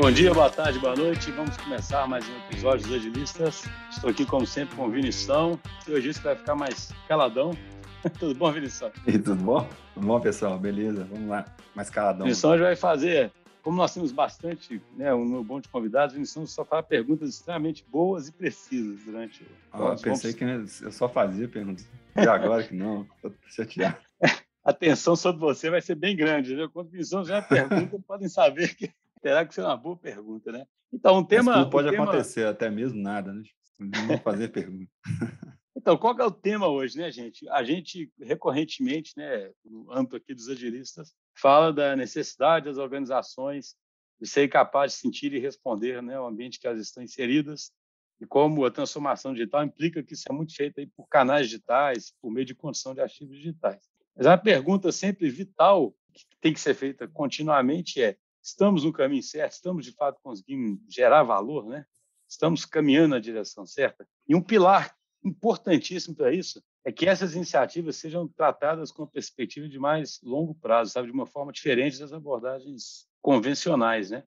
Bom dia, boa tarde, boa noite. Vamos começar mais um episódio dos Agilistas. Estou aqui, como sempre, com o Vinição. E hoje isso vai ficar mais caladão. tudo bom, Vinição? E tudo bom? Tudo bom, pessoal? Beleza, vamos lá. Mais caladão. Vinição hoje vai fazer, como nós temos bastante, né, um bom de convidados, Vinição só faz perguntas extremamente boas e precisas durante o... Ah, pensei vamos... que eu só fazia perguntas. E agora que não, tô chateado. A tensão sobre você vai ser bem grande, né? Quando o Vinição já pergunta, podem saber que terá que ser uma boa pergunta, né? Então, um tema. Mas tudo pode tema... acontecer, até mesmo nada, né? Não fazer pergunta. Então, qual é o tema hoje, né, gente? A gente recorrentemente, né, no âmbito aqui dos agilistas, fala da necessidade das organizações de serem capazes de sentir e responder, né, o ambiente que elas estão inseridas e como a transformação digital implica que isso é muito feito aí por canais digitais, por meio de condição de ativos digitais. Mas a pergunta sempre vital que tem que ser feita continuamente é: estamos no caminho certo, estamos de fato conseguindo gerar valor, né? Estamos caminhando na direção certa. E um pilar importantíssimo para isso é que essas iniciativas sejam tratadas com perspectiva de mais longo prazo, sabe, de uma forma diferente das abordagens convencionais, né?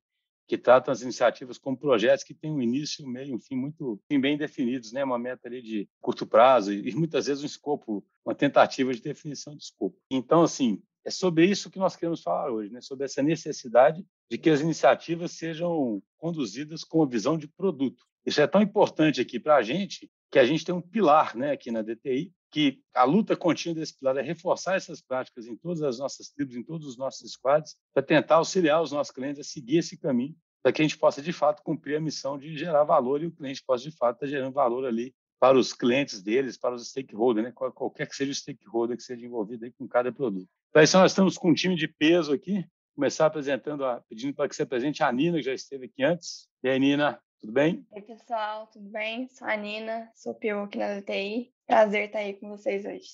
Que tratam as iniciativas como projetos que têm um início, um meio um fim muito bem definidos, né? Uma meta ali de curto prazo e muitas vezes um escopo, uma tentativa de definição de escopo. Então, assim, é sobre isso que nós queremos falar hoje, né? sobre essa necessidade de que as iniciativas sejam conduzidas com a visão de produto. Isso é tão importante aqui para a gente que a gente tem um pilar né, aqui na DTI, que a luta contínua desse pilar é reforçar essas práticas em todas as nossas tribos, em todos os nossos squads, para tentar auxiliar os nossos clientes a seguir esse caminho, para que a gente possa, de fato, cumprir a missão de gerar valor e o cliente possa, de fato, estar gerando valor ali para os clientes deles, para os stakeholders, né? qualquer que seja o stakeholder que seja envolvido aí com cada produto. Então, isso nós estamos com um time de peso aqui. Começar apresentando, a, pedindo para que você apresente a Nina, que já esteve aqui antes. E aí, Nina, tudo bem? Oi, pessoal, tudo bem? Sou a Nina, sou PO aqui na DTI. Prazer estar aí com vocês hoje.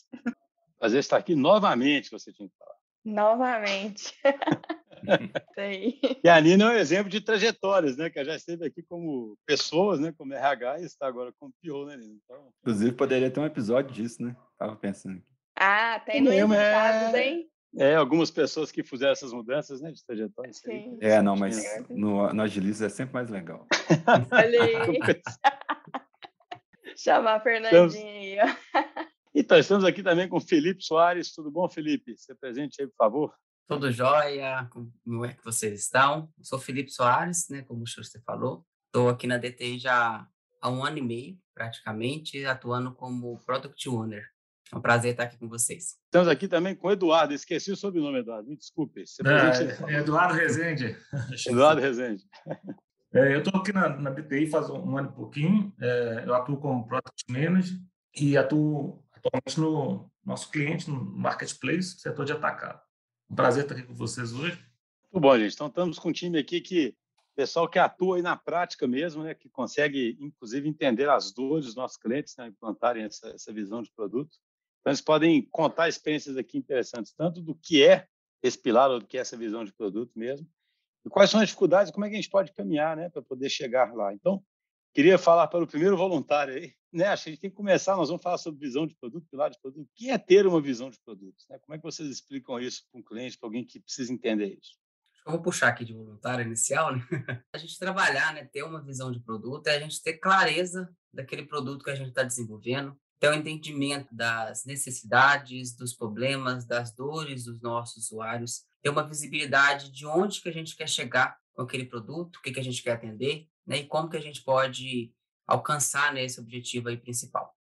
Prazer estar aqui novamente, você tinha que falar. Novamente. e a Nina é um exemplo de trajetórias, né? Que já esteve aqui como pessoas, né? Como RH e está agora como PO, né, Nina? Então... Inclusive, poderia ter um episódio disso, né? Tava pensando aqui. Ah, tem no Invitados, é... hein? É, algumas pessoas que fizeram essas mudanças, né, de trajetória. Sim. É, não, mas no, no Agilista é sempre mais legal. Olha aí. Chamar a Fernandinha aí, Então, estamos aqui também com o Felipe Soares. Tudo bom, Felipe? Se presente aí, por favor. Tudo jóia? Como é que vocês estão? Eu sou Felipe Soares, né, como o você falou. Estou aqui na DTI já há um ano e meio, praticamente, atuando como Product Owner. É um prazer estar aqui com vocês. Estamos aqui também com o Eduardo. Esqueci o sobrenome, Eduardo. Me desculpe. É, é Eduardo Rezende. Eduardo Rezende. É, eu estou aqui na, na BTI faz um, ano e pouquinho. É, eu atuo como Product Manager e atuo atualmente no nosso cliente, no Marketplace, setor de atacado. Um prazer estar aqui com vocês hoje. Muito bom, gente. Então, estamos com um time aqui que pessoal que atua aí na prática mesmo, né, que consegue, inclusive, entender as dores dos nossos clientes, né, implantarem essa, essa visão de produto. Então, eles podem contar experiências aqui interessantes, tanto do que é esse pilar, ou do que é essa visão de produto mesmo, e quais são as dificuldades, como é que a gente pode caminhar né, para poder chegar lá. Então, queria falar para o primeiro voluntário aí, né, acho que a gente tem que começar, nós vamos falar sobre visão de produto, pilar de produto. O que é ter uma visão de produto? Né? Como é que vocês explicam isso para um cliente, para alguém que precisa entender isso? Eu vou puxar aqui de voluntário inicial, né? A gente trabalhar, né, ter uma visão de produto, é a gente ter clareza daquele produto que a gente está desenvolvendo, ter o um entendimento das necessidades, dos problemas, das dores dos nossos usuários, ter uma visibilidade de onde que a gente quer chegar com aquele produto, o que, que a gente quer atender, né, e como que a gente pode alcançar né, esse objetivo aí principal.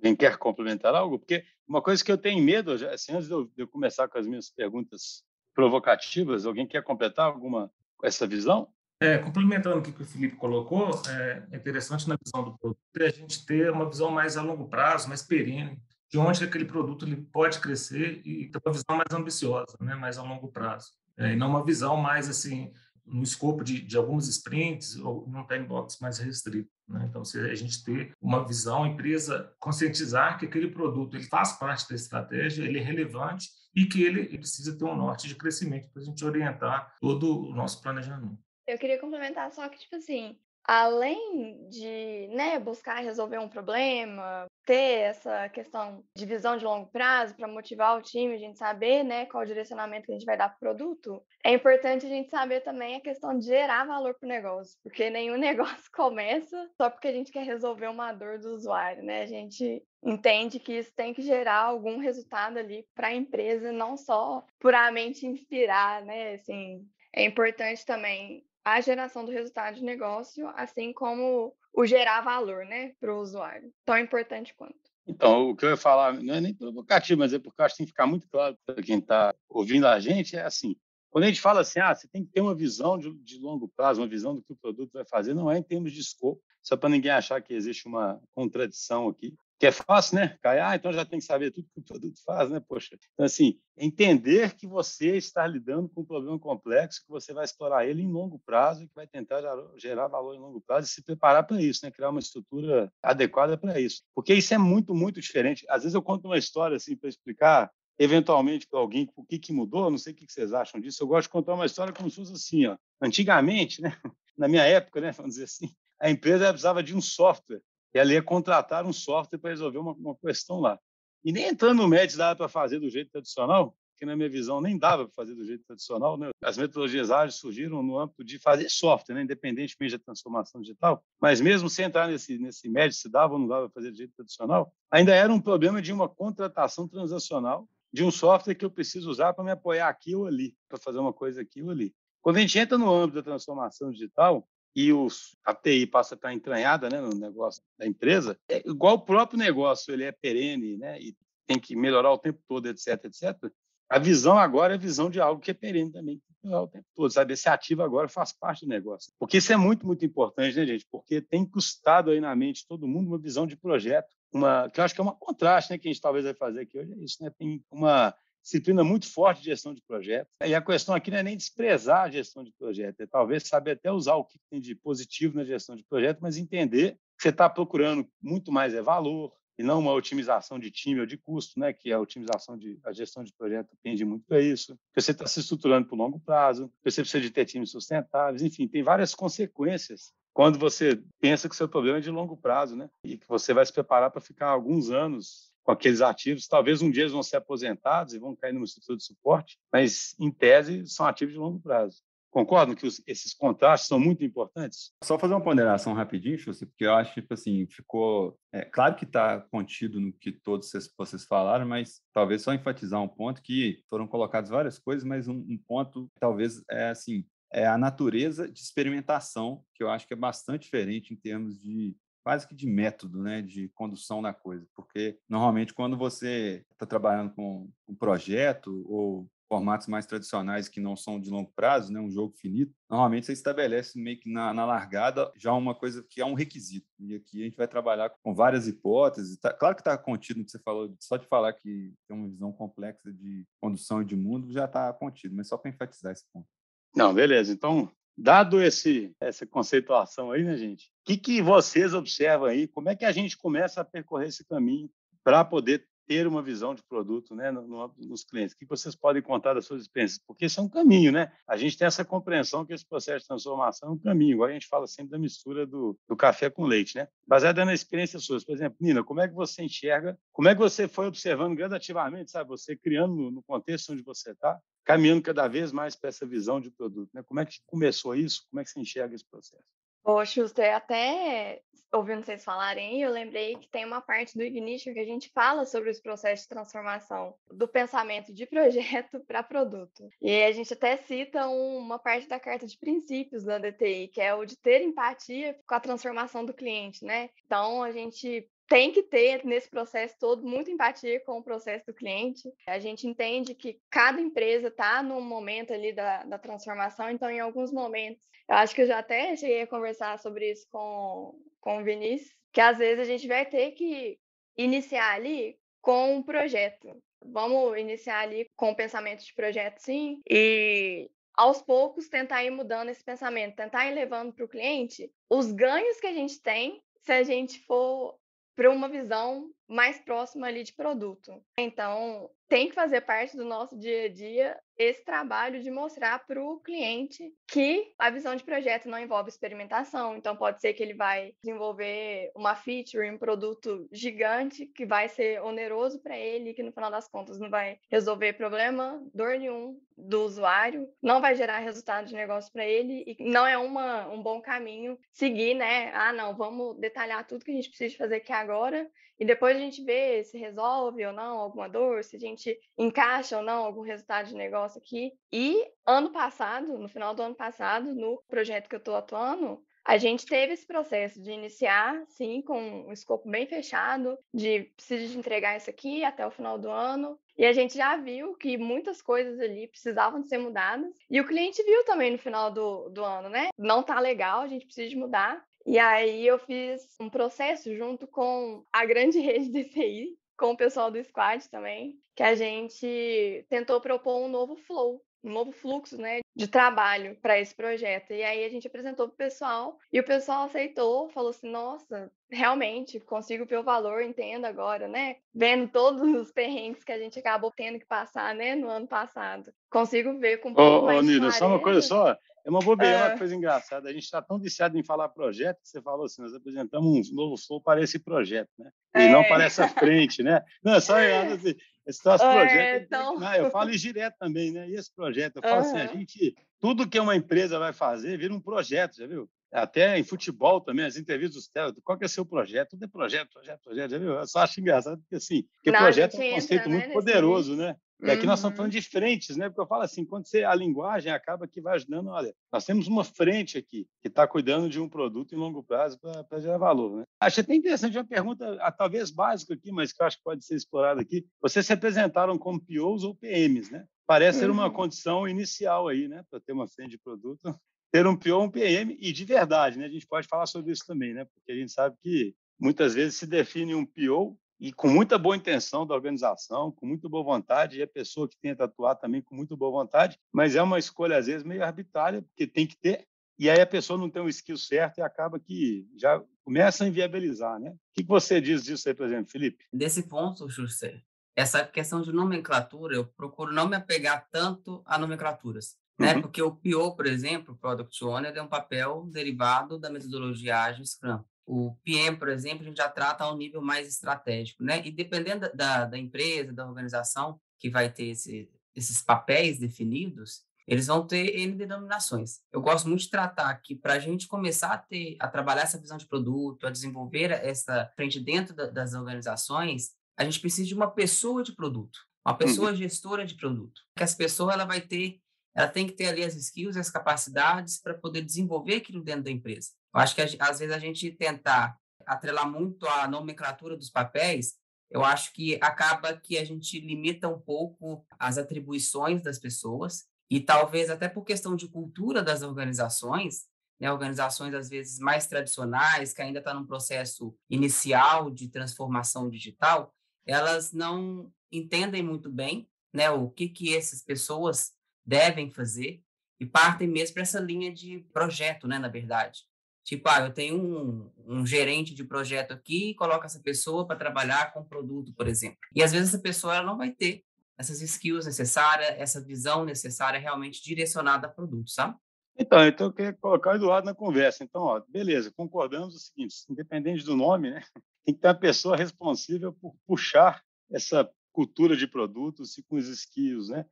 Quem quer complementar algo? Porque uma coisa que eu tenho medo, assim, antes de eu, de eu começar com as minhas perguntas provocativas, alguém quer completar alguma essa visão? É, complementando o que o Felipe colocou, é interessante na visão do produto a gente ter uma visão mais a longo prazo, mais perene, de onde aquele produto ele pode crescer e ter uma visão mais ambiciosa, né, mais a longo prazo. É, e não uma visão mais assim no escopo de, de alguns sprints ou num time box mais restrito. Né? Então, se a gente ter uma visão, a empresa conscientizar que aquele produto ele faz parte da estratégia, ele é relevante e que ele, ele precisa ter um norte de crescimento para a gente orientar todo o nosso planejamento. Eu queria complementar só que, tipo assim, além de né, buscar resolver um problema, ter essa questão de visão de longo prazo para motivar o time, a gente saber né, qual o direcionamento que a gente vai dar para o produto, é importante a gente saber também a questão de gerar valor para o negócio, porque nenhum negócio começa só porque a gente quer resolver uma dor do usuário, né? A gente entende que isso tem que gerar algum resultado ali para a empresa, não só puramente inspirar, né? Assim, é importante também a geração do resultado de negócio, assim como o gerar valor né, para o usuário. Tão importante quanto. Então, o que eu ia falar não é nem provocativo, mas é porque eu acho que tem que ficar muito claro para quem está ouvindo a gente, é assim, quando a gente fala assim, ah, você tem que ter uma visão de, de longo prazo, uma visão do que o produto vai fazer, não é em termos de escopo, só para ninguém achar que existe uma contradição aqui que é fácil, né? Cai, ah, então já tem que saber tudo que o produto faz, né? Poxa. Então, assim, entender que você está lidando com um problema complexo, que você vai explorar ele em longo prazo e que vai tentar gerar valor em longo prazo e se preparar para isso, né? Criar uma estrutura adequada para isso. Porque isso é muito, muito diferente. Às vezes eu conto uma história, assim, para explicar eventualmente para alguém o que, que mudou, não sei o que vocês acham disso. Eu gosto de contar uma história como se fosse assim, ó. Antigamente, né? Na minha época, né? Vamos dizer assim, a empresa precisava de um software e ali é contratar um software para resolver uma, uma, questão lá. E nem entrando no MEDS dava para fazer do jeito tradicional, que na minha visão nem dava para fazer do jeito tradicional. Né? As metodologias ágeis surgiram no âmbito de fazer software, né? independentemente da transformação digital. Mas mesmo sem entrar nesse, nesse MEDS, se dava ou não dava para fazer do jeito tradicional, ainda era um problema de uma contratação transacional de um software que eu preciso usar para me apoiar aqui ou ali, para fazer uma coisa aqui ou ali. Quando a gente entra no âmbito da transformação digital, e os, a TI passa a estar entranhada né, no negócio da empresa, é igual o próprio negócio ele é perene né, e tem que melhorar o tempo todo, etc, etc. A visão agora é a visão de algo que é perene também, o tempo todo, sabe? Esse ativo agora faz parte do negócio. Porque isso é muito, muito importante, né, gente? Porque tem custado aí na mente todo mundo uma visão de projeto, uma, que eu acho que é uma contraste, né, que a gente talvez vai fazer aqui hoje, é isso, né? Tem uma disciplina muito forte de gestão de projetos. E a questão aqui não é nem desprezar a gestão de projeto, é talvez saber até usar o que tem de positivo na gestão de projeto, mas entender que você está procurando muito mais é valor e não uma otimização de time ou de custo, né? Que a otimização de a gestão de projeto tende muito para isso. Que você está se estruturando por longo prazo, que você precisa de ter times sustentáveis, enfim, tem várias consequências quando você pensa que o seu problema é de longo prazo, né? E que você vai se preparar para ficar alguns anos com aqueles ativos. Talvez um dia eles vão ser aposentados e vão cair numa estrutura de suporte, mas, em tese, são ativos de longo prazo. Concordam que os, esses contrastes são muito importantes? Só fazer uma ponderação rapidinho, Chussi, porque eu acho que, tipo assim, ficou... É, claro que está contido no que todos vocês, vocês, falaram, mas talvez só enfatizar um ponto que foram colocadas várias coisas, mas um, um ponto talvez é assim, é a natureza de experimentação, que eu acho que é bastante diferente em termos de quase que de método, né, de condução da coisa, porque normalmente quando você está trabalhando com um projeto ou formatos mais tradicionais que não são de longo prazo, né, um jogo finito, normalmente você estabelece meio que na, na largada já uma coisa que é um requisito. E aqui a gente vai trabalhar com várias hipóteses. Tá, claro que está contido no que você falou, só de falar que tem uma visão complexa de condução e de mundo já está contido, mas só para enfatizar esse ponto. Não, beleza. Então, Dado esse, essa conceituação aí, né, gente? O que, que vocês observam aí? Como é que a gente começa a percorrer esse caminho para poder ter uma visão de produto né, no, no, nos clientes? O que vocês podem contar das suas experiências? Porque isso é um caminho, né? A gente tem essa compreensão que esse processo de transformação é um caminho. Agora a gente fala sempre da mistura do, do café com leite, né? Baseado na experiência sua. Por exemplo, Nina, como é que você enxerga? Como é que você foi observando gradativamente, sabe? Você criando no, no contexto onde você está, caminhando cada vez mais para essa visão de produto. Né? Como é que começou isso? Como é que você enxerga esse processo? Ô, Schuster, até ouvindo vocês falarem, eu lembrei que tem uma parte do Ignition que a gente fala sobre os processos de transformação do pensamento de projeto para produto. E a gente até cita uma parte da carta de princípios da DTI, que é o de ter empatia com a transformação do cliente, né? Então, a gente tem que ter nesse processo todo muita empatia com o processo do cliente. A gente entende que cada empresa está num momento ali da, da transformação, então em alguns momentos, eu acho que eu já até cheguei a conversar sobre isso com, com o Vinícius, que às vezes a gente vai ter que iniciar ali com um projeto. Vamos iniciar ali com o pensamento de projeto, sim, e aos poucos tentar ir mudando esse pensamento, tentar ir levando para o cliente os ganhos que a gente tem se a gente for para uma visão mais próxima ali de produto. Então, tem que fazer parte do nosso dia a dia esse trabalho de mostrar para o cliente que a visão de projeto não envolve experimentação. Então, pode ser que ele vai desenvolver uma feature, um produto gigante que vai ser oneroso para ele, que no final das contas não vai resolver problema, dor nenhum do usuário, não vai gerar resultado de negócio para ele e não é uma, um bom caminho seguir, né? Ah, não, vamos detalhar tudo que a gente precisa fazer aqui agora e depois a gente vê se resolve ou não alguma dor, se a gente encaixa ou não algum resultado de negócio aqui. E ano passado, no final do ano passado, no projeto que eu estou atuando, a gente teve esse processo de iniciar, sim, com um escopo bem fechado, de preciso de entregar isso aqui até o final do ano. E a gente já viu que muitas coisas ali precisavam de ser mudadas. E o cliente viu também no final do, do ano, né? Não tá legal, a gente precisa de mudar. E aí eu fiz um processo junto com a grande rede de TI, com o pessoal do Squad também, que a gente tentou propor um novo flow um novo fluxo né, de trabalho para esse projeto. E aí a gente apresentou para o pessoal e o pessoal aceitou, falou assim: nossa, realmente consigo ver o valor, entendo agora, né? Vendo todos os perrengues que a gente acabou tendo que passar né, no ano passado. Consigo ver com um pouco ô, mais ô, Nina, só uma coisa só. É uma bobeira, é. uma coisa engraçada. A gente está tão viciado em falar projeto que você falou assim: nós apresentamos um novo flow para esse projeto, né? E é. não para essa frente, né? Não, só assim, esse nosso é, projeto. Então... Não, eu falo direto também, né? E esse projeto, eu falo uhum. assim: a gente, tudo que uma empresa vai fazer vira um projeto, já viu? Até em futebol também, as entrevistas dos técnicos, qual que é o seu projeto? Tudo é projeto, projeto, projeto, já viu? Eu só acho engraçado, porque assim, porque não, projeto é um conceito entra, muito né, poderoso, né? E aqui uhum. nós estamos falando uhum. de frentes, né? Porque eu falo assim, quando você a linguagem acaba que vai ajudando, olha, nós temos uma frente aqui que está cuidando de um produto em longo prazo para gerar valor, né? Acho até interessante uma pergunta, talvez básica aqui, mas que eu acho que pode ser explorada aqui. Vocês se apresentaram como POs ou PMs, né? Parece ser uma uhum. condição inicial aí, né? Para ter uma frente de produto, ter um PO ou um PM e de verdade, né? A gente pode falar sobre isso também, né? Porque a gente sabe que muitas vezes se define um PO e com muita boa intenção da organização, com muita boa vontade, e a pessoa que tenta atuar também com muito boa vontade, mas é uma escolha, às vezes, meio arbitrária, porque tem que ter, e aí a pessoa não tem o skill certo e acaba que já começa a inviabilizar, né? O que você diz disso aí, por exemplo, Felipe? Desse ponto, José, essa questão de nomenclatura, eu procuro não me apegar tanto a nomenclaturas, né? Uhum. Porque o PO, por exemplo, Product Owner, é um papel derivado da metodologia Agile Scrum. O PM, por exemplo, a gente já trata a um nível mais estratégico, né? E dependendo da, da empresa, da organização que vai ter esse, esses papéis definidos, eles vão ter N denominações. Eu gosto muito de tratar que para a gente começar a ter, a trabalhar essa visão de produto, a desenvolver essa frente dentro da, das organizações, a gente precisa de uma pessoa de produto, uma pessoa uhum. gestora de produto. Que essa pessoa ela vai ter, ela tem que ter ali as skills, as capacidades para poder desenvolver aquilo dentro da empresa. Eu acho que às vezes a gente tentar atrelar muito a nomenclatura dos papéis, eu acho que acaba que a gente limita um pouco as atribuições das pessoas e talvez até por questão de cultura das organizações, né, organizações às vezes mais tradicionais, que ainda estão tá num processo inicial de transformação digital, elas não entendem muito bem né, o que, que essas pessoas devem fazer e partem mesmo para essa linha de projeto, né, na verdade. Tipo, ah, eu tenho um, um gerente de projeto aqui e coloco essa pessoa para trabalhar com produto, por exemplo. E às vezes essa pessoa ela não vai ter essas skills necessárias, essa visão necessária realmente direcionada a produto, sabe? Então, então eu queria colocar o Eduardo na conversa. Então, ó, beleza, concordamos o seguinte, independente do nome, né, tem que ter uma pessoa responsável por puxar essa cultura de produtos e com os skills, né?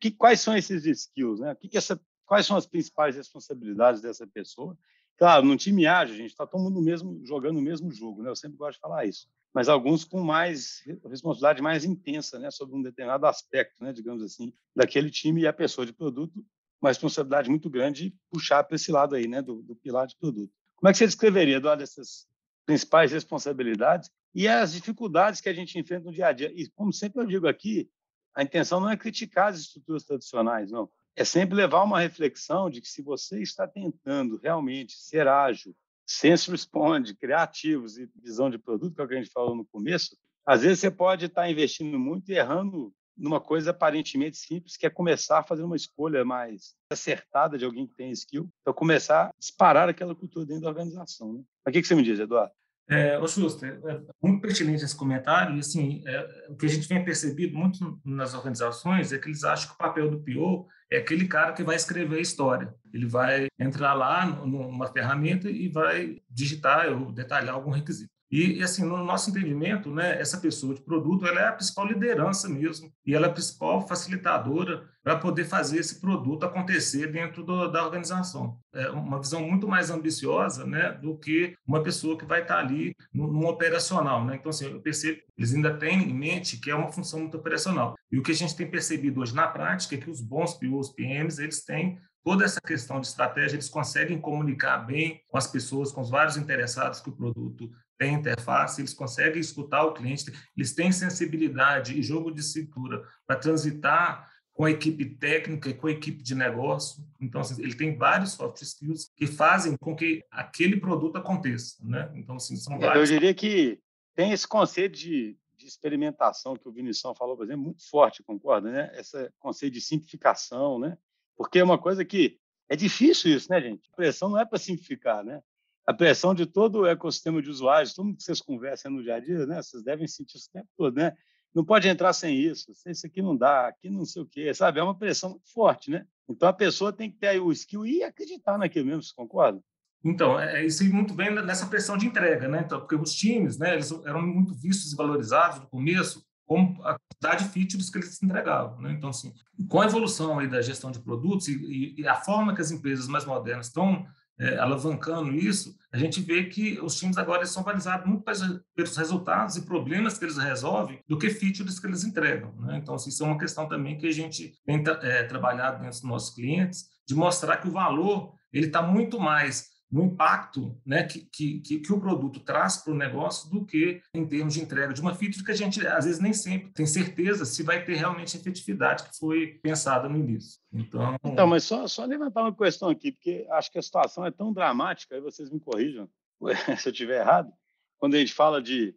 Que, quais são esses skills, né? Que que essa, quais são as principais responsabilidades dessa pessoa Claro, no time ágil, a gente está todo mundo mesmo, jogando o mesmo jogo, né? Eu sempre gosto de falar isso. Mas alguns com mais responsabilidade mais intensa, né? Sobre um determinado aspecto, né? Digamos assim, daquele time e a pessoa de produto, uma responsabilidade muito grande de puxar para esse lado aí, né? Do, do pilar de produto. Como é que você descreveria, Eduardo, essas principais responsabilidades e as dificuldades que a gente enfrenta no dia a dia? E, como sempre eu digo aqui, a intenção não é criticar as estruturas tradicionais, não é sempre levar uma reflexão de que se você está tentando realmente ser ágil, sense responde, criativos e visão de produto, que é o que a gente falou no começo, às vezes você pode estar investindo muito e errando numa coisa aparentemente simples, que é começar a fazer uma escolha mais acertada de alguém que tem skill, para começar a disparar aquela cultura dentro da organização. Né? O que você me diz, Eduardo? É, ô Schuster, é muito pertinente esse comentário, e assim, é, o que a gente vem percebido muito nas organizações é que eles acham que o papel do PO é aquele cara que vai escrever a história. Ele vai entrar lá numa ferramenta e vai digitar ou detalhar algum requisito. E, assim, no nosso entendimento, né, essa pessoa de produto ela é a principal liderança mesmo, e ela é a principal facilitadora para poder fazer esse produto acontecer dentro do, da organização. É uma visão muito mais ambiciosa né, do que uma pessoa que vai estar ali no, no operacional. Né? Então, assim, eu percebo eles ainda têm em mente que é uma função muito operacional. E o que a gente tem percebido hoje na prática é que os bons POs, PMs, eles têm toda essa questão de estratégia, eles conseguem comunicar bem com as pessoas, com os vários interessados que o produto tem interface, eles conseguem escutar o cliente, eles têm sensibilidade e jogo de cintura para transitar com a equipe técnica e com a equipe de negócio. Então, assim, ele tem vários soft skills que fazem com que aquele produto aconteça, né? Então, assim, são é, vários. Eu diria que tem esse conceito de, de experimentação que o Vinição falou, por exemplo, muito forte, concorda, né? Esse conceito de simplificação, né? Porque é uma coisa que é difícil isso, né, gente? A pressão não é para simplificar, né? A pressão de todo o ecossistema de usuários, todo mundo que vocês conversam no dia a dia, né? Vocês devem sentir isso o tempo todo, né? Não pode entrar sem isso, isso aqui não dá, aqui não sei o quê, sabe? É uma pressão forte, né? Então a pessoa tem que ter o skill e acreditar naquilo mesmo, você concorda? Então, é, é isso muito bem nessa pressão de entrega, né? Então, porque os times, né, eles eram muito vistos e valorizados no começo como a quantidade de features que eles entregavam, né? Então, assim, com a evolução aí da gestão de produtos e, e a forma que as empresas mais modernas estão é, alavancando isso, a gente vê que os times agora são balizados muito mais pelos resultados e problemas que eles resolvem do que features que eles entregam. Né? Então, assim, isso é uma questão também que a gente tem é, trabalhado dentro dos nossos clientes, de mostrar que o valor ele está muito mais no impacto né, que, que, que, o produto traz para o negócio do que em termos de entrega de uma feature que a gente, às vezes, nem sempre tem certeza se vai ter realmente a efetividade que foi pensada no início. Então, então mas só, só levantar uma questão aqui, porque acho que a situação é tão dramática, aí vocês me corrijam se eu estiver errado, quando a gente fala de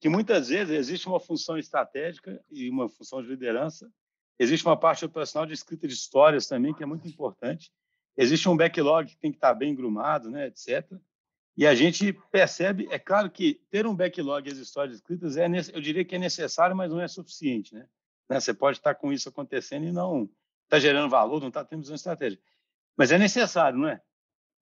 que muitas vezes existe uma função estratégica e uma função de liderança, existe uma parte operacional de escrita de histórias também, que é muito importante, existe um backlog que tem que estar bem grumado, né, etc. E a gente percebe, é claro que ter um backlog e as histórias escritas, é, eu diria que é necessário, mas não é suficiente. Né? né? Você pode estar com isso acontecendo e não está gerando valor, não está tendo visão estratégica. Mas é necessário, não é?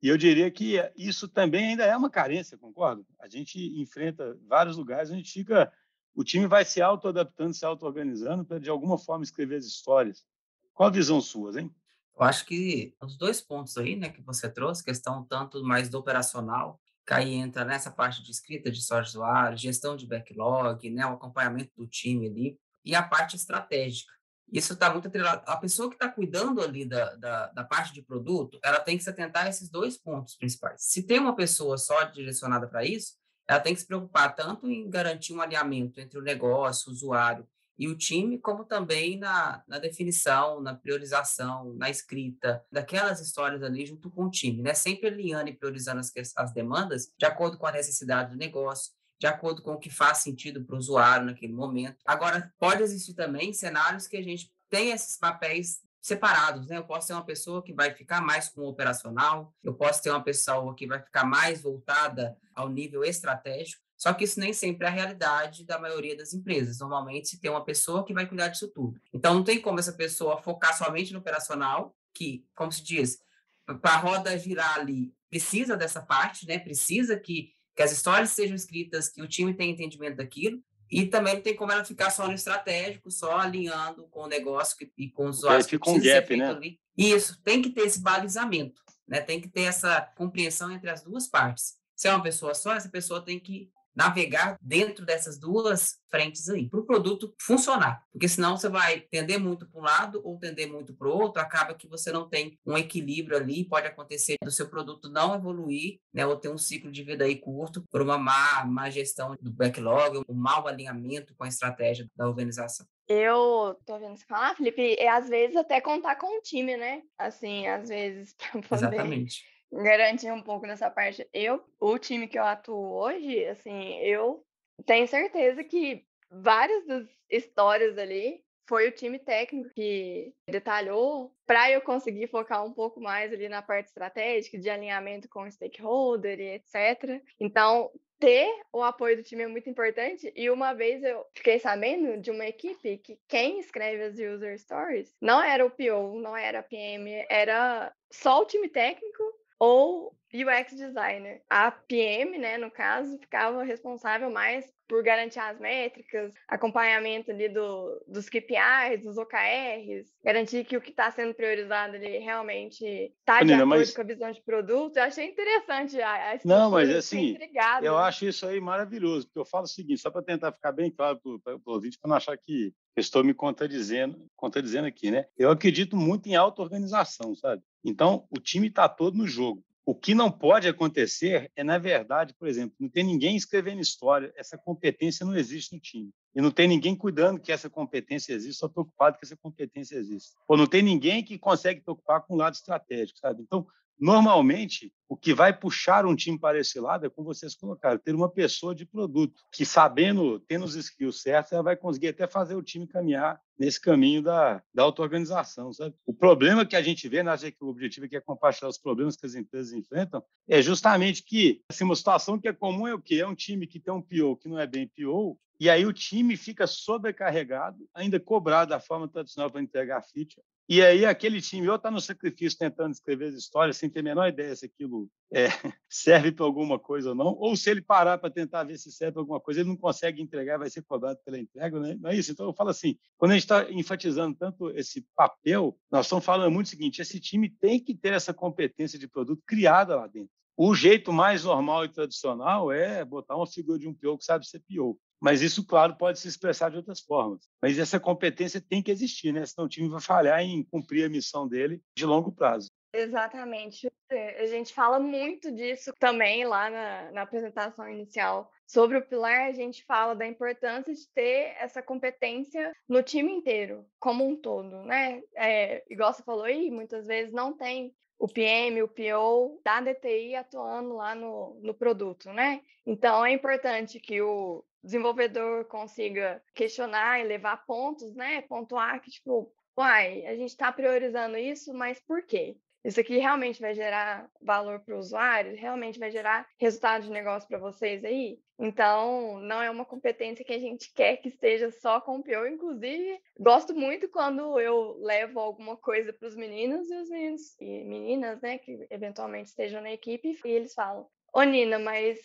E eu diria que isso também ainda é uma carência, concordo? A gente enfrenta vários lugares, a gente fica. O time vai se auto-adaptando, se auto-organizando para, de alguma forma, escrever as histórias. Qual a visão sua, hein? Eu acho que os dois pontos aí, né, que você trouxe, questão tanto mais do operacional, que aí entra nessa parte de escrita de de usuário, gestão de backlog, né, o acompanhamento do time ali, e a parte estratégica. Isso está muito atrelado. A pessoa que está cuidando ali da, da, da, parte de produto, ela tem que se atentar a esses dois pontos principais. Se tem uma pessoa só direcionada para isso, ela tem que se preocupar tanto em garantir um alinhamento entre o negócio, o usuário e o time, como também na, na definição, na priorização, na escrita daquelas histórias ali junto com o time, né? Sempre alinhando e priorizando as, as demandas de acordo com a necessidade do negócio, de acordo com o que faz sentido para o usuário naquele momento. Agora, pode existir também cenários que a gente tem esses papéis separados, né? Eu posso ter uma pessoa que vai ficar mais com o operacional, eu posso ter uma pessoa que vai ficar mais voltada ao nível estratégico, só que isso nem sempre é a realidade da maioria das empresas. Normalmente, se tem uma pessoa que vai cuidar disso tudo. Então, não tem como essa pessoa focar somente no operacional, que, como se diz, para a roda girar ali, precisa dessa parte, né? Precisa que, que as histórias sejam escritas, que o time tenha entendimento daquilo. E também não tem como ela ficar só no estratégico, só alinhando com o negócio e com os usuários. Fica um gap, né? Ali. Isso, tem que ter esse balizamento, né? Tem que ter essa compreensão entre as duas partes. Se é uma pessoa só, essa pessoa tem que navegar dentro dessas duas frentes aí, para o produto funcionar. Porque senão você vai tender muito para um lado ou tender muito para o outro, acaba que você não tem um equilíbrio ali, pode acontecer do seu produto não evoluir, né, ou ter um ciclo de vida aí curto por uma má, má gestão do backlog, um mau alinhamento com a estratégia da organização. Eu tô vendo você falar, Felipe, é às vezes até contar com o time, né? Assim, às vezes para poder Exatamente garantir um pouco nessa parte. Eu, o time que eu atuo hoje, assim, eu tenho certeza que várias das histórias ali foi o time técnico que detalhou para eu conseguir focar um pouco mais ali na parte estratégica, de alinhamento com o stakeholder e etc. Então, ter o apoio do time é muito importante. E uma vez eu fiquei sabendo de uma equipe que quem escreve as user stories não era o PO, não era a PM, era só o time técnico ou UX designer. A PM, né, no caso, ficava responsável mais por garantir as métricas, acompanhamento ali do, dos KPIs, dos OKRs, garantir que o que está sendo priorizado ali realmente está de acordo mas... com a visão de produto. Eu achei interessante a, a Não, mas assim, eu acho isso aí maravilhoso, porque eu falo o seguinte, só para tentar ficar bem claro para o ouvinte, para não achar que estou me contradizendo, contradizendo aqui, né? Eu acredito muito em auto-organização, sabe? Então, o time está todo no jogo. O que não pode acontecer é, na verdade, por exemplo, não tem ninguém escrevendo história, essa competência não existe no time. E não tem ninguém cuidando que essa competência existe, só preocupado que essa competência existe. Ou não tem ninguém que consegue preocupar com o lado estratégico, sabe? Então, Normalmente, o que vai puxar um time para esse lado é, como vocês colocaram, ter uma pessoa de produto que, sabendo, tendo os skills certos, ela vai conseguir até fazer o time caminhar nesse caminho da, da auto-organização. Sabe? O problema que a gente vê, né, que o objetivo aqui é compartilhar os problemas que as empresas enfrentam, é justamente que assim, uma situação que é comum é o quê? É um time que tem um PO que não é bem PO, e aí o time fica sobrecarregado, ainda cobrado da forma tradicional para entregar feature, e aí aquele time ou está no sacrifício tentando escrever as histórias sem ter a menor ideia se aquilo é, serve para alguma coisa ou não, ou se ele parar para tentar ver se serve para alguma coisa, ele não consegue entregar, vai ser cobrado pela entrega, né? não é isso? Então eu falo assim, quando a gente está enfatizando tanto esse papel, nós estamos falando muito o seguinte, esse time tem que ter essa competência de produto criada lá dentro. O jeito mais normal e tradicional é botar uma figura de um PO que sabe ser PO. Mas isso, claro, pode se expressar de outras formas. Mas essa competência tem que existir, né? Senão o time vai falhar em cumprir a missão dele de longo prazo. Exatamente. A gente fala muito disso também lá na, na, apresentação inicial. Sobre o pilar, a gente fala da importância de ter essa competência no time inteiro, como um todo, né? É, igual você falou aí, muitas vezes não tem o PM, o PO da DTI atuando lá no, no produto, né? Então é importante que o desenvolvedor consiga questionar e levar pontos, né? Pontuar que, tipo, uai, a gente está priorizando isso, mas por quê? Isso aqui realmente vai gerar valor para o usuário? Realmente vai gerar resultado de negócio para vocês aí? Então, não é uma competência que a gente quer que esteja só com o PO. Inclusive, gosto muito quando eu levo alguma coisa para os meninos e os meninos e meninas, né, que eventualmente estejam na equipe, e eles falam: Ô Nina, mas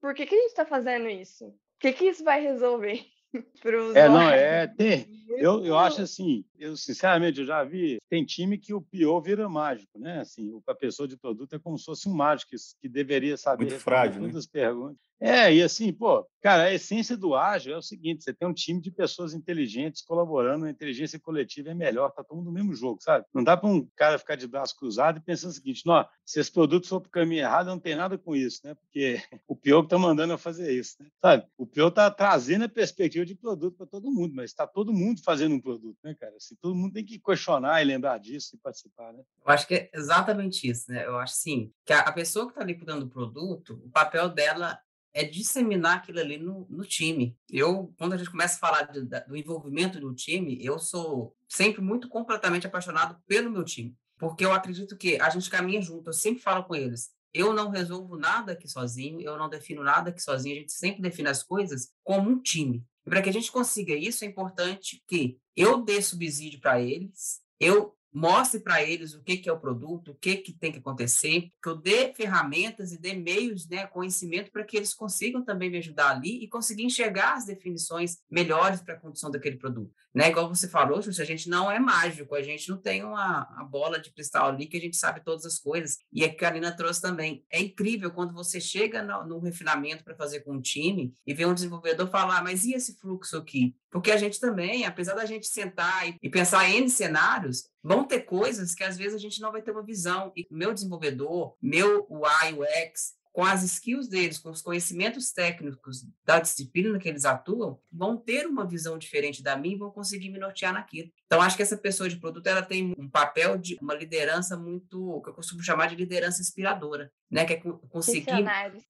por que, que a gente está fazendo isso? O que, que isso vai resolver? é, não, é. Tem, eu, eu acho assim, eu sinceramente eu já vi, tem time que o pior vira mágico, né? Assim, a pessoa de produto é como se fosse um mágico que, que deveria saber Muito frágil, todas né? as perguntas. É, e assim, pô, cara, a essência do ágil é o seguinte: você tem um time de pessoas inteligentes colaborando, a inteligência coletiva é melhor, tá todo mundo no mesmo jogo, sabe? Não dá para um cara ficar de braço cruzado e pensando o seguinte: não, se esse produto for para o caminho errado, não tem nada com isso, né? Porque o pior que tá mandando eu fazer isso, né? Sabe? O pior tá trazendo a perspectiva de produto para todo mundo, mas está todo mundo fazendo um produto, né, cara? Assim, todo mundo tem que questionar e lembrar disso e participar, né? Eu acho que é exatamente isso, né? Eu acho sim que a pessoa que está ali cuidando do produto, o papel dela é disseminar aquilo ali no, no time. Eu, quando a gente começa a falar de, do envolvimento do time, eu sou sempre muito completamente apaixonado pelo meu time, porque eu acredito que a gente caminha junto. Eu sempre falo com eles. Eu não resolvo nada aqui sozinho, eu não defino nada aqui sozinho, a gente sempre define as coisas como um time. E para que a gente consiga isso, é importante que eu dê subsídio para eles, eu mostre para eles o que, que é o produto, o que, que tem que acontecer, que eu dê ferramentas e dê meios, né, conhecimento para que eles consigam também me ajudar ali e conseguir enxergar as definições melhores para a condição daquele produto. Né? Igual você falou, Xuxa, a gente não é mágico, a gente não tem uma, uma bola de cristal ali que a gente sabe todas as coisas. E a Karina trouxe também. É incrível quando você chega no, no refinamento para fazer com um time e vê um desenvolvedor falar, ah, mas e esse fluxo aqui? Porque a gente também, apesar da gente sentar e, e pensar em cenários, vão ter coisas que às vezes a gente não vai ter uma visão. E meu desenvolvedor, meu UI, UX, com as skills deles, com os conhecimentos técnicos da disciplina que eles atuam, vão ter uma visão diferente da minha e vão conseguir me nortear naquilo. Então, acho que essa pessoa de produto ela tem um papel de uma liderança muito, que eu costumo chamar de liderança inspiradora, né? Que é conseguir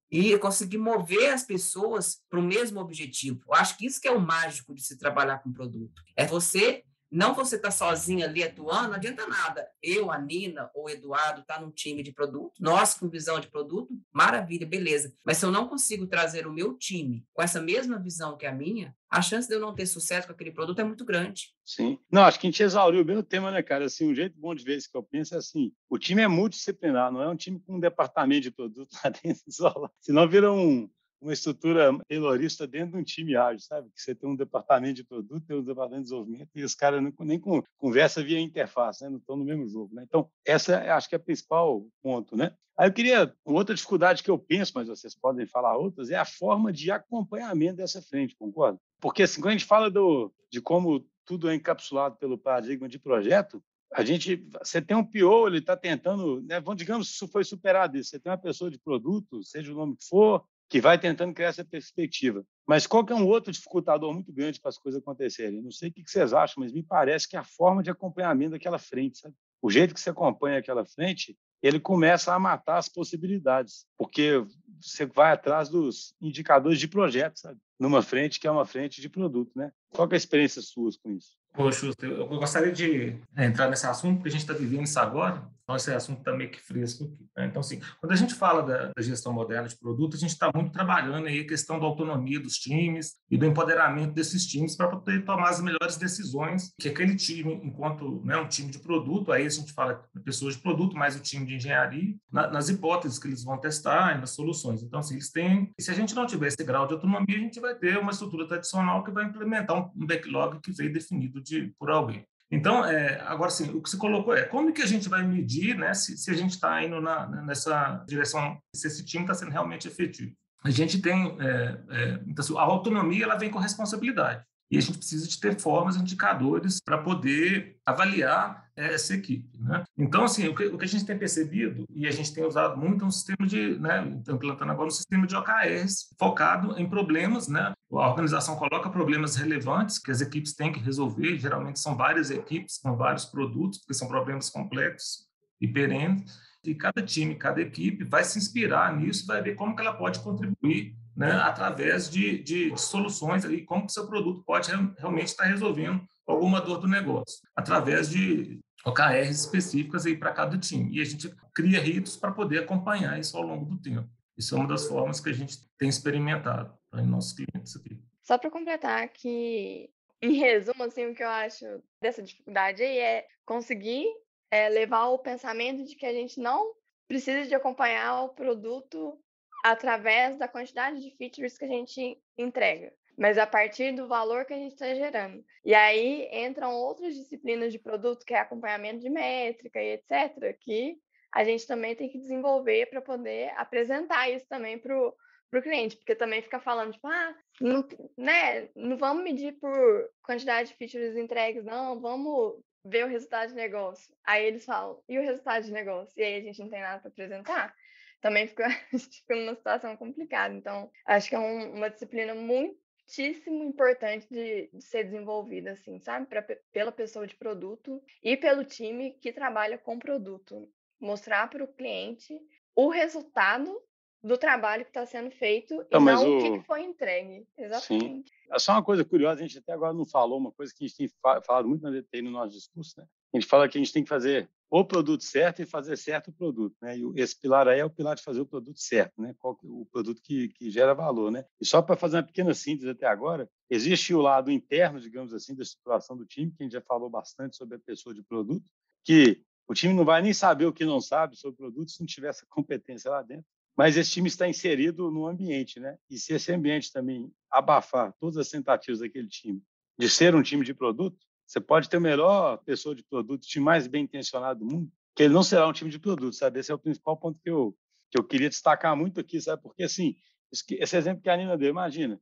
e conseguir mover as pessoas para o mesmo objetivo. Eu acho que isso que é o mágico de se trabalhar com produto. É você Não você tá sozinho ali atuando, não adianta nada. Eu, a Nina ou o Eduardo tá num time de produto, nós com visão de produto, maravilha, beleza. Mas se eu não consigo trazer o meu time com essa mesma visão que a minha, a chance de eu não ter sucesso com aquele produto é muito grande. Sim. Não, acho que a gente exauriu bem o tema, né, cara? Assim, um jeito bom de ver isso que eu penso é assim, o time é multidisciplinar, não é um time com um departamento de produto lá dentro isolado. Senão vira um, uma estrutura taylorista dentro de um time ágil, sabe? Que você tem um departamento de produto, tem um departamento de desenvolvimento, e os caras nem conversa via interface, né? não estão no mesmo jogo. Né? Então, essa acho que é o principal ponto. Né? Aí eu queria, outra dificuldade que eu penso, mas vocês podem falar outras, é a forma de acompanhamento dessa frente, concorda? Porque assim, quando a gente fala do, de como tudo é encapsulado pelo paradigma de projeto, a gente, você tem um PO, ele está tentando, né, digamos que isso foi superado, isso. você tem uma pessoa de produto, seja o nome que for, que vai tentando criar essa perspectiva. Mas qual que é um outro dificultador muito grande para as coisas acontecerem? Não sei o que vocês acham, mas me parece que a forma de acompanhamento daquela frente, sabe? O jeito que você acompanha aquela frente, ele começa a matar as possibilidades, porque você vai atrás dos indicadores de projeto, sabe? Numa frente que é uma frente de produto, né? Qual é a experiência sua com isso? Poxa, eu gostaria de entrar nesse assunto, porque a gente está vivendo isso agora, então esse assunto está meio que fresco aqui. Né? Então, assim, quando a gente fala da, da gestão moderna de produto, a gente está muito trabalhando aí a questão da autonomia dos times e do empoderamento desses times para poder tomar as melhores decisões que aquele time, enquanto né, um time de produto, aí a gente fala pessoas de produto, mais o time de engenharia, na, nas hipóteses que eles vão testar e nas soluções. Então, assim, eles têm, e se a gente não tiver esse grau de autonomia, a gente vai ter uma estrutura tradicional que vai implementar um, um backlog que veio definido de, por alguém. Então, é, agora sim, o que se colocou é como que a gente vai medir né, se, se a gente está indo na, nessa direção, se esse time está sendo realmente efetivo. A gente tem, é, é, então, assim, a autonomia ela vem com responsabilidade. E a gente precisa de ter formas, indicadores para poder avaliar essa equipe. Né? Então, assim, o que, o que, a gente tem percebido, e a gente tem usado muito, é um sistema de, né, implantando agora um sistema de OKRs focado em problemas, né? A organização coloca problemas relevantes que as equipes têm que resolver, geralmente são várias equipes com vários produtos, porque são problemas complexos e perenes, e cada time, cada equipe vai se inspirar nisso, vai ver como que ela pode contribuir né, através de, de, de soluções ali, como que seu produto pode realmente estar resolvendo alguma dor do negócio, através de OKRs específicas aí para cada time. E a gente cria ritos para poder acompanhar isso ao longo do tempo. Isso é uma das formas que a gente tem experimentado para nossos clientes aqui. Só para completar que, em resumo, assim, o que eu acho dessa dificuldade aí é conseguir é, levar o pensamento de que a gente não precisa de acompanhar o produto através da quantidade de features que a gente entrega, mas a partir do valor que a gente está gerando. E aí entram outras disciplinas de produto, que é acompanhamento de métrica e etc., que a gente também tem que desenvolver para poder apresentar isso também para o cliente, porque também fica falando, tipo, ah, não, né, não vamos medir por quantidade de features entregues, não, vamos ver o resultado de negócio. Aí eles falam, e o resultado de negócio? E aí a gente não tem nada para apresentar também fica, fica numa situação complicada. Então, acho que é um, uma disciplina muitíssimo importante de, de, ser desenvolvida, assim, sabe? Pra, pela pessoa de produto e pelo time que trabalha com produto. Mostrar para o cliente o resultado do trabalho que está sendo feito não, e não o... o que foi entregue. Exatamente. Sim. É só uma coisa curiosa, a gente até agora não falou, uma coisa que a gente tem falado muito na DTI no nosso discurso, né? A gente fala que a gente tem que fazer o produto certo e fazer certo o produto, né? E esse pilar aí é o pilar de fazer o produto certo, né? Qual, o produto que, que gera valor, né? E só para fazer uma pequena síntese até agora, existe o lado interno, digamos assim, da situação do time, que a gente já falou bastante sobre a pessoa de produto, que o time não vai nem saber o que não sabe sobre o produto se não tiver essa competência lá dentro. Mas esse time está inserido no ambiente, né? E se esse ambiente também abafar todas as tentativas daquele time de ser um time de produto, você pode ter o melhor pessoa de produto, o time mais bem intencionado do mundo, que ele não será um time de produto, sabe? Esse é o principal ponto que eu, que eu queria destacar muito aqui, sabe? Porque, assim, esse exemplo que a Nina deu, imagina,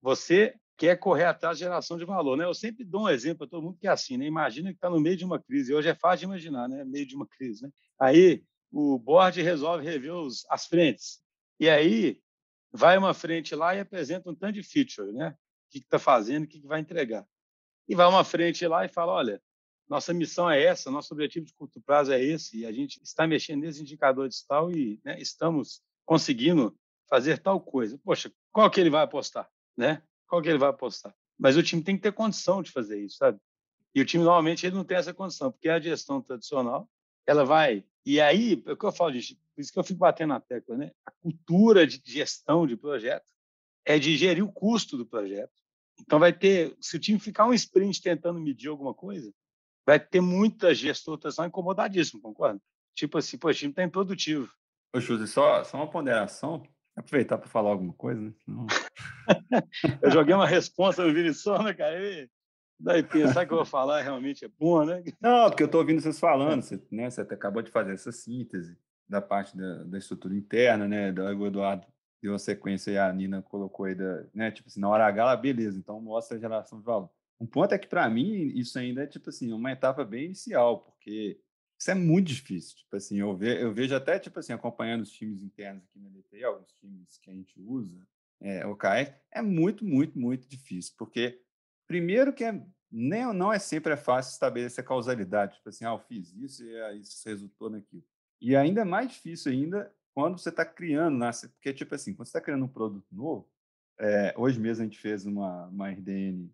você quer correr atrás da geração de valor, né? Eu sempre dou um exemplo para todo mundo que é assim, né? Imagina que está no meio de uma crise, hoje é fácil de imaginar, né? Meio de uma crise, né? Aí o board resolve rever os, as frentes, e aí vai uma frente lá e apresenta um tanto de feature, né? O que está fazendo, o que, que vai entregar e vai uma frente lá e fala, olha, nossa missão é essa, nosso objetivo de curto prazo é esse, e a gente está mexendo nesses indicadores tal e né, estamos conseguindo fazer tal coisa. Poxa, qual que ele vai apostar, né? Qual que ele vai apostar? Mas o time tem que ter condição de fazer isso, sabe? E o time, normalmente, ele não tem essa condição, porque a gestão tradicional, ela vai... E aí, é o que eu falo disso, por isso que eu fico batendo na tecla, né? A cultura de gestão de projeto é de gerir o custo do projeto. Então, vai ter... Se o time ficar um sprint tentando medir alguma coisa, vai ter muita gestor tradicional incomodadíssimo, concorda? Tipo assim, pô, o time está improdutivo. Ô, José, só, só uma ponderação. Aproveitar para falar alguma coisa, né? Não... eu joguei uma resposta no Vini só, né, cara? E daí pensar que eu vou falar realmente é bom, né? Não, porque eu estou ouvindo vocês falando, você, né? Você acabou de fazer essa síntese da parte da, da estrutura interna, né? Da o Eduardo deu uma sequência e a Nina colocou aí, da, né? Tipo assim, na hora H, beleza, então mostra a geração de valor. Um ponto é que, para mim, isso ainda é, tipo assim, uma etapa bem inicial, porque isso é muito difícil. Tipo assim, eu, ve, eu vejo até, tipo assim, acompanhando os times internos aqui na DTI, alguns times que a gente usa, é, o KF, é muito, muito, muito difícil, porque, primeiro que é, nem, não é sempre é fácil estabelecer causalidade, tipo assim, ah, eu fiz isso e isso resultou naquilo. E ainda mais difícil ainda quando você está criando, né? porque, tipo assim, quando você está criando um produto novo, é, hoje mesmo a gente fez uma, uma RDN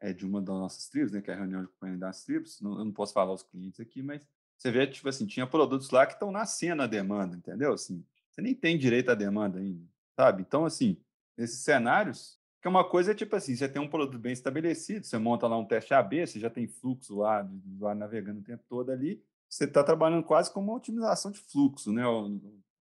é, de uma das nossas tribos, né, que é a reunião de companhia das tribos, não, eu não posso falar os clientes aqui, mas você vê, tipo assim, tinha produtos lá que estão nascendo a demanda, entendeu? Assim, você nem tem direito à demanda ainda, sabe? Então, assim, nesses cenários, que uma coisa é tipo assim, você tem um produto bem estabelecido, você monta lá um teste AB, você já tem fluxo lá, usuário navegando o tempo todo ali, você está trabalhando quase como uma otimização de fluxo, né?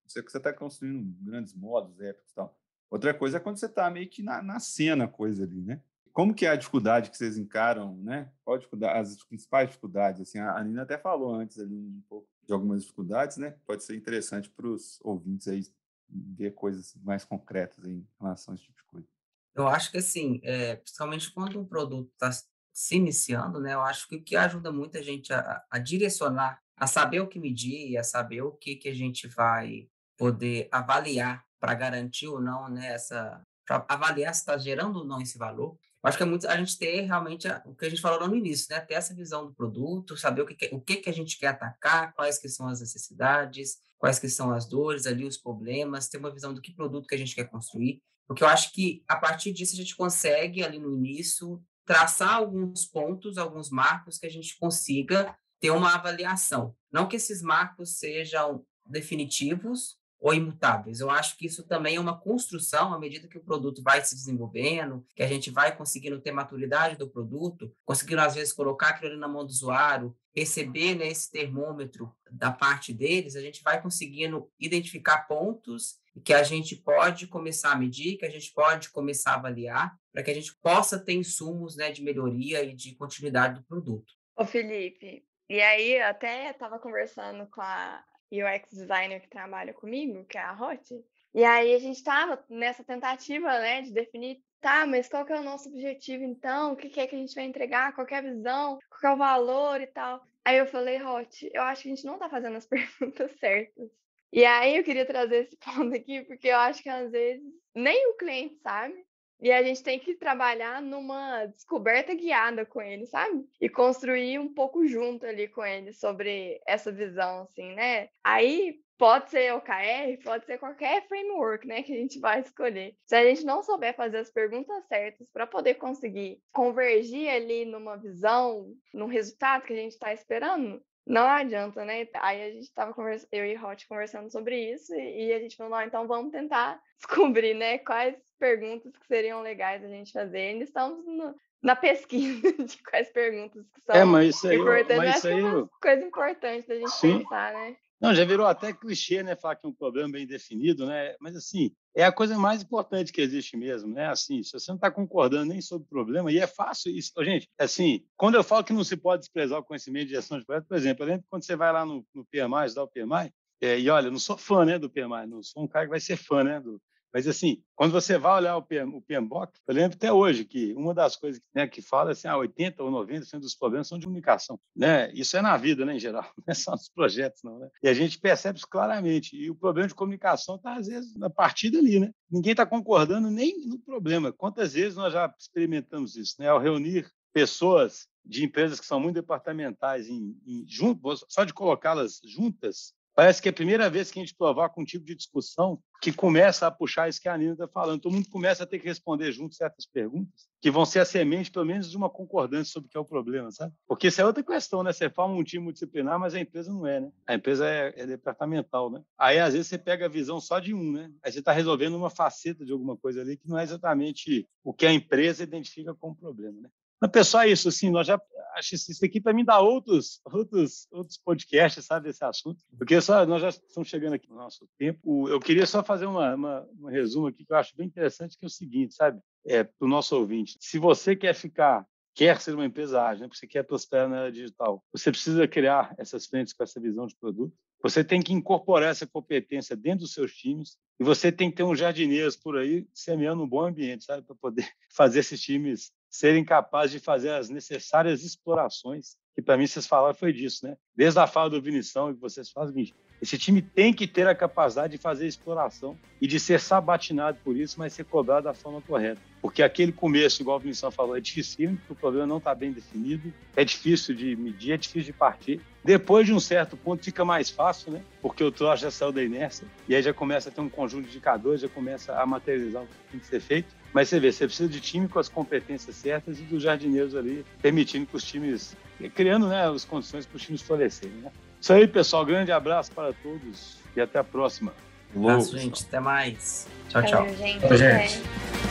Sei que você está construindo grandes modos épicos e tal. Outra coisa é quando você está meio que na, na cena a coisa ali, né? Como que é a dificuldade que vocês encaram, né? Qual as principais dificuldades? Assim, a Nina até falou antes ali um pouco de algumas dificuldades, né? Pode ser interessante para os ouvintes aí ver coisas mais concretas em relação a esse tipo de coisa. Eu acho que assim, é, principalmente quando um produto está se iniciando, né? Eu acho que o que ajuda muito a gente a, a direcionar, a saber o que medir, a saber o que que a gente vai poder avaliar para garantir ou não, né? Essa para avaliar se está gerando ou não esse valor. Acho que é muito a gente ter realmente o que a gente falou no início, né? Ter essa visão do produto, saber o que, o que, que a gente quer atacar, quais que são as necessidades, quais que são as dores ali, os problemas, ter uma visão do que produto que a gente quer construir. Porque eu acho que a partir disso a gente consegue ali no início traçar alguns pontos, alguns marcos que a gente consiga ter uma avaliação. Não que esses marcos sejam definitivos, ou imutáveis. Eu acho que isso também é uma construção à medida que o produto vai se desenvolvendo, que a gente vai conseguindo ter maturidade do produto, conseguindo às vezes colocar aquilo na mão do usuário, perceber né, esse termômetro da parte deles, a gente vai conseguindo identificar pontos que a gente pode começar a medir, que a gente pode começar a avaliar, para que a gente possa ter insumos né, de melhoria e de continuidade do produto. Ô Felipe, e aí até estava conversando com a UX designer que trabalha comigo, que é a Hot. E aí a gente estava nessa tentativa, né, de definir, tá, mas qual que é o nosso objetivo então? O que, que é que a gente vai entregar? Qual é a visão? Qual é o valor e tal? Aí eu falei, Hot, eu acho que a gente não está fazendo as perguntas certas. E aí eu queria trazer esse ponto aqui, porque eu acho que às vezes nem o cliente sabe, e a gente tem que trabalhar numa descoberta guiada com ele, sabe? E construir um pouco junto ali com ele sobre essa visão, assim, né? Aí pode ser OKR, pode ser qualquer framework, né, que a gente vai escolher. Se a gente não souber fazer as perguntas certas para poder conseguir convergir ali numa visão, num resultado que a gente está esperando, não adianta, né? Aí a gente estava conversando, eu e Hot conversando sobre isso e, a gente falou, não, então vamos tentar descobrir, né, quais perguntas que seriam legais a gente fazer. Ainda estamos no, na pesquisa de quais perguntas que são é, mas isso aí, importantes. Mas isso aí, é uma coisa importante da gente Sim. pensar, né? Não, já virou até clichê, né, falar que é um problema bem definido, né? Mas assim, é a coisa mais importante que existe mesmo, né? Assim, se você não está concordando nem sobre o problema, e é fácil isso, gente. Assim, quando eu falo que não se pode desprezar o conhecimento de gestão de projeto, por exemplo, eu lembro quando você vai lá no, no PMI, estudar o PMI, é, e olha, eu não sou fã, né, do PMI, não sou um cara que vai ser fã, né, do, mas, assim, quando você vai olhar o, PM, o PMBOK, eu lembro até hoje que uma das coisas né, que fala assim, ah, 80% ou 90% dos problemas são de comunicação. Né? Isso é na vida, né, em geral, não é só nos projetos, não. Né? E a gente percebe isso claramente. E o problema de comunicação está, às vezes, na partida ali. Né? Ninguém está concordando nem no problema. Quantas vezes nós já experimentamos isso? Né? Ao reunir pessoas de empresas que são muito departamentais, em, em, junto, só de colocá-las juntas, Parece que é a primeira vez que a gente provoca um tipo de discussão que começa a puxar isso que a Nina está falando. Todo mundo começa a ter que responder junto certas perguntas que vão ser a semente, pelo menos, de uma concordância sobre o que é o problema, sabe? Porque isso é outra questão, né? Você forma um time multidisciplinar, mas a empresa não é, né? A empresa é, é departamental, né? Aí, às vezes, você pega a visão só de um, né? Aí você está resolvendo uma faceta de alguma coisa ali que não é exatamente o que a empresa identifica como problema, né? Mas, pessoal, é isso, assim, nós já acho isso aqui para mim dá outros, outros, outros podcasts, sabe, desse assunto. Porque só, nós já estamos chegando aqui no nosso tempo. Eu queria só fazer uma, uma, um resumo aqui que eu acho bem interessante, que é o seguinte, sabe, é, para o nosso ouvinte. Se você quer ficar quer ser uma empresa ágil, né? você quer prosperar na área digital, você precisa criar essas frentes com essa visão de produto. Você tem que incorporar essa competência dentro dos seus times e você tem que ter uns jardineiros por aí semeando um bom ambiente, sabe, para poder fazer esses times serem capazes de fazer as necessárias explorações, que para mim vocês falaram foi disso, né? Desde a fala do Vinição que vocês fazem, esse time tem que ter a capacidade de fazer exploração e de ser sabatinado por isso, mas ser cobrado da forma correta. Porque aquele começo, igual o Vinição falou, é difícil, porque o problema não está bem definido, é difícil de medir, é difícil de partir. Depois de um certo ponto fica mais fácil, né? Porque o troço já saiu da inércia e aí já começa a ter um conjunto de indicadores, já começa a materializar o que tem que ser feito. Mas você vê, você precisa de time com as competências certas e dos jardineiros ali, permitindo que os times, criando né, as condições para os times florescerem. Né? Isso aí, pessoal. Grande abraço para todos e até a próxima. Um abraço, gente. Até mais. Tchau, tchau. Valeu, gente. Tchau, gente.